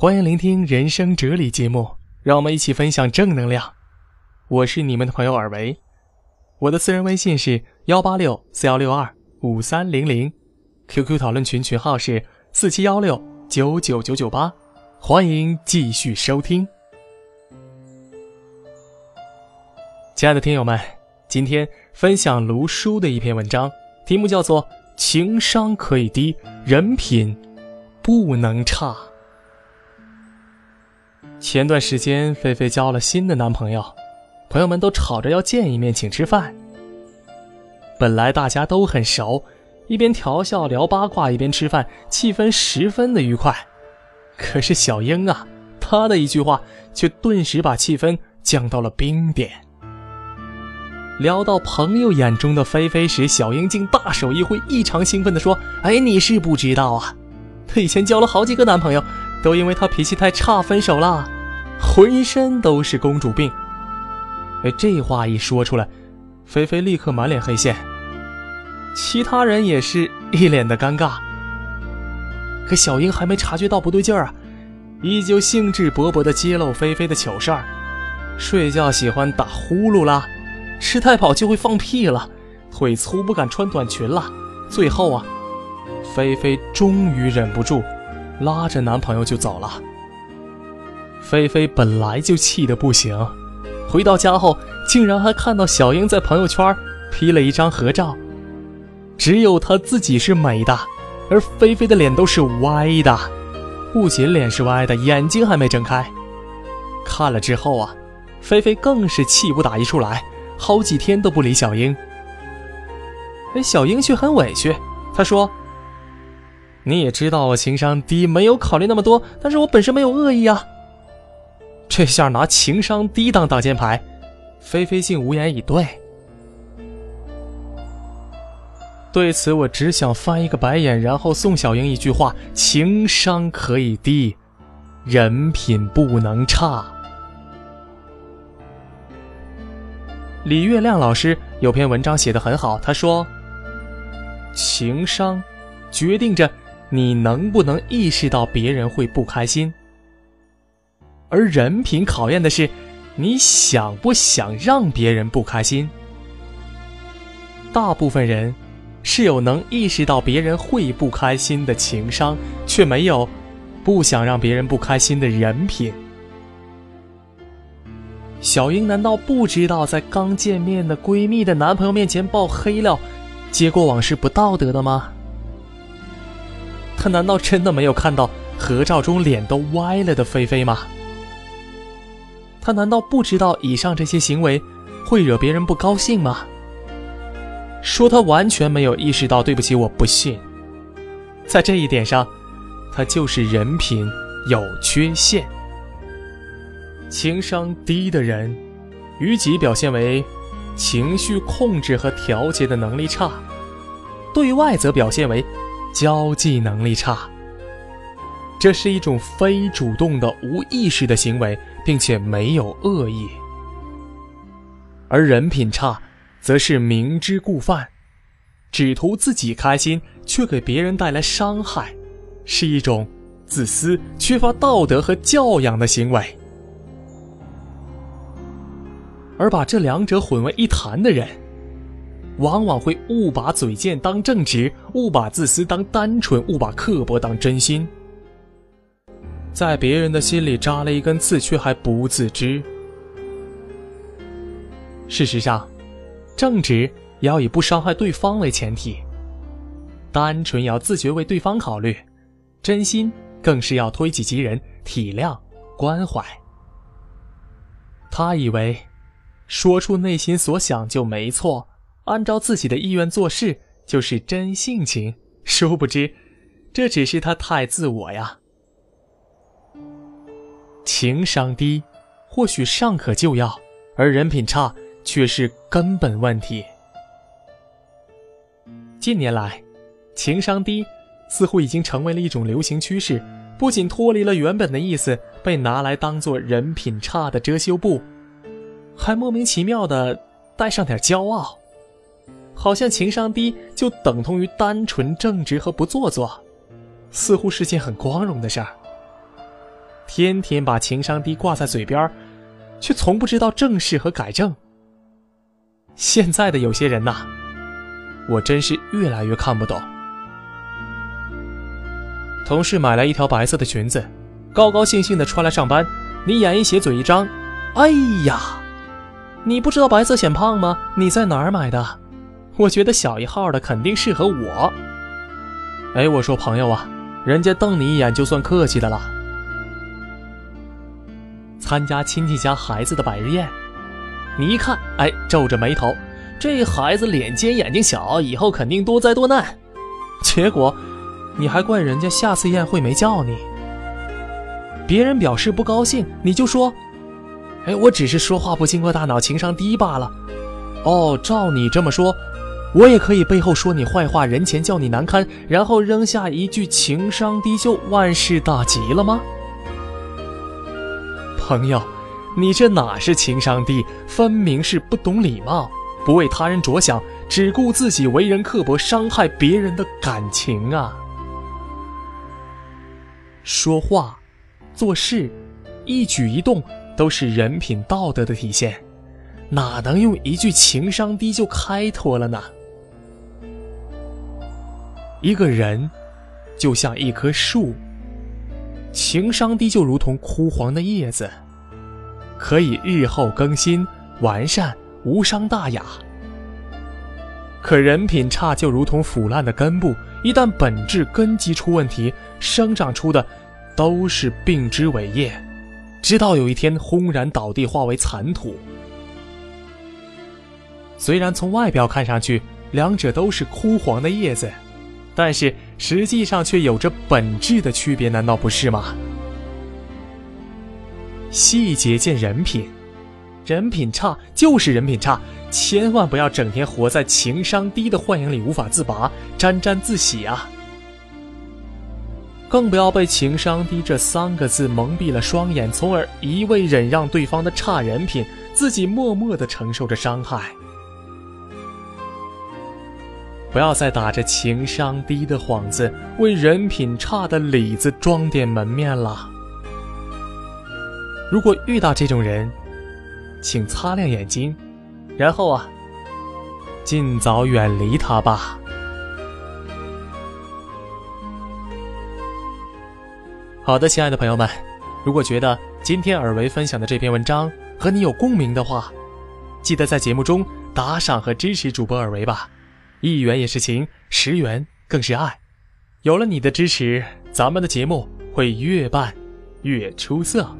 欢迎聆听人生哲理节目，让我们一起分享正能量。我是你们的朋友尔维，我的私人微信是幺八六四幺六二五三零零，QQ 讨论群群号是四七幺六九九九九八，欢迎继续收听。亲爱的听友们，今天分享卢叔的一篇文章，题目叫做《情商可以低，人品不能差》。前段时间，菲菲交了新的男朋友，朋友们都吵着要见一面，请吃饭。本来大家都很熟，一边调笑聊八卦，一边吃饭，气氛十分的愉快。可是小英啊，她的一句话却顿时把气氛降到了冰点。聊到朋友眼中的菲菲时，小英竟大手一挥，异常兴奋地说：“哎，你是不知道啊，她以前交了好几个男朋友。”都因为她脾气太差分手了，浑身都是公主病。哎，这话一说出来，菲菲立刻满脸黑线，其他人也是一脸的尴尬。可小英还没察觉到不对劲儿啊，依旧兴致勃勃地揭露菲菲的糗事儿：睡觉喜欢打呼噜啦，吃太饱就会放屁了，腿粗不敢穿短裙了。最后啊，菲菲终于忍不住。拉着男朋友就走了。菲菲本来就气得不行，回到家后竟然还看到小英在朋友圈 P 了一张合照，只有她自己是美的，而菲菲的脸都是歪的，不仅脸是歪的，眼睛还没睁开。看了之后啊，菲菲更是气不打一处来，好几天都不理小英。哎，小英却很委屈，她说。你也知道我情商低，没有考虑那么多，但是我本身没有恶意啊。这下拿情商低当挡箭牌，菲菲竟无言以对。对此，我只想翻一个白眼，然后送小英一句话：情商可以低，人品不能差。李月亮老师有篇文章写得很好，他说：情商决定着。你能不能意识到别人会不开心？而人品考验的是，你想不想让别人不开心？大部分人是有能意识到别人会不开心的情商，却没有不想让别人不开心的人品。小英难道不知道在刚见面的闺蜜的男朋友面前爆黑料，结过往是不道德的吗？她难道真的没有看到合照中脸都歪了的菲菲吗？他难道不知道以上这些行为会惹别人不高兴吗？说他完全没有意识到，对不起，我不信。在这一点上，他就是人品有缺陷。情商低的人，于己表现为情绪控制和调节的能力差，对外则表现为。交际能力差，这是一种非主动的无意识的行为，并且没有恶意；而人品差，则是明知故犯，只图自己开心，却给别人带来伤害，是一种自私、缺乏道德和教养的行为。而把这两者混为一谈的人。往往会误把嘴贱当正直，误把自私当单纯，误把刻薄当真心，在别人的心里扎了一根刺，却还不自知。事实上，正直也要以不伤害对方为前提，单纯也要自觉为对方考虑，真心更是要推己及人，体谅关怀。他以为，说出内心所想就没错。按照自己的意愿做事就是真性情，殊不知，这只是他太自我呀。情商低，或许尚可救药，而人品差却是根本问题。近年来，情商低似乎已经成为了一种流行趋势，不仅脱离了原本的意思，被拿来当做人品差的遮羞布，还莫名其妙的带上点骄傲。好像情商低就等同于单纯正直和不做作，似乎是件很光荣的事儿。天天把情商低挂在嘴边，却从不知道正视和改正。现在的有些人呐，我真是越来越看不懂。同事买来一条白色的裙子，高高兴兴的穿来上班，你眼一斜嘴一张，哎呀，你不知道白色显胖吗？你在哪儿买的？我觉得小一号的肯定适合我。哎，我说朋友啊，人家瞪你一眼就算客气的了。参加亲戚家孩子的百日宴。你一看，哎，皱着眉头，这孩子脸尖眼睛小，以后肯定多灾多难。结果，你还怪人家下次宴会没叫你。别人表示不高兴，你就说：“哎，我只是说话不经过大脑，情商低罢了。”哦，照你这么说，我也可以背后说你坏话，人前叫你难堪，然后扔下一句情商低就万事大吉了吗？朋友。你这哪是情商低，分明是不懂礼貌，不为他人着想，只顾自己，为人刻薄，伤害别人的感情啊！说话、做事、一举一动都是人品道德的体现，哪能用一句情商低就开脱了呢？一个人就像一棵树，情商低就如同枯黄的叶子。可以日后更新完善，无伤大雅。可人品差就如同腐烂的根部，一旦本质根基出问题，生长出的都是病枝伟叶，直到有一天轰然倒地，化为残土。虽然从外表看上去两者都是枯黄的叶子，但是实际上却有着本质的区别，难道不是吗？细节见人品，人品差就是人品差，千万不要整天活在情商低的幻影里无法自拔，沾沾自喜啊！更不要被情商低这三个字蒙蔽了双眼，从而一味忍让对方的差人品，自己默默的承受着伤害。不要再打着情商低的幌子，为人品差的里子装点门面了。如果遇到这种人，请擦亮眼睛，然后啊，尽早远离他吧。好的，亲爱的朋友们，如果觉得今天尔维分享的这篇文章和你有共鸣的话，记得在节目中打赏和支持主播尔维吧，一元也是情，十元更是爱。有了你的支持，咱们的节目会越办越出色。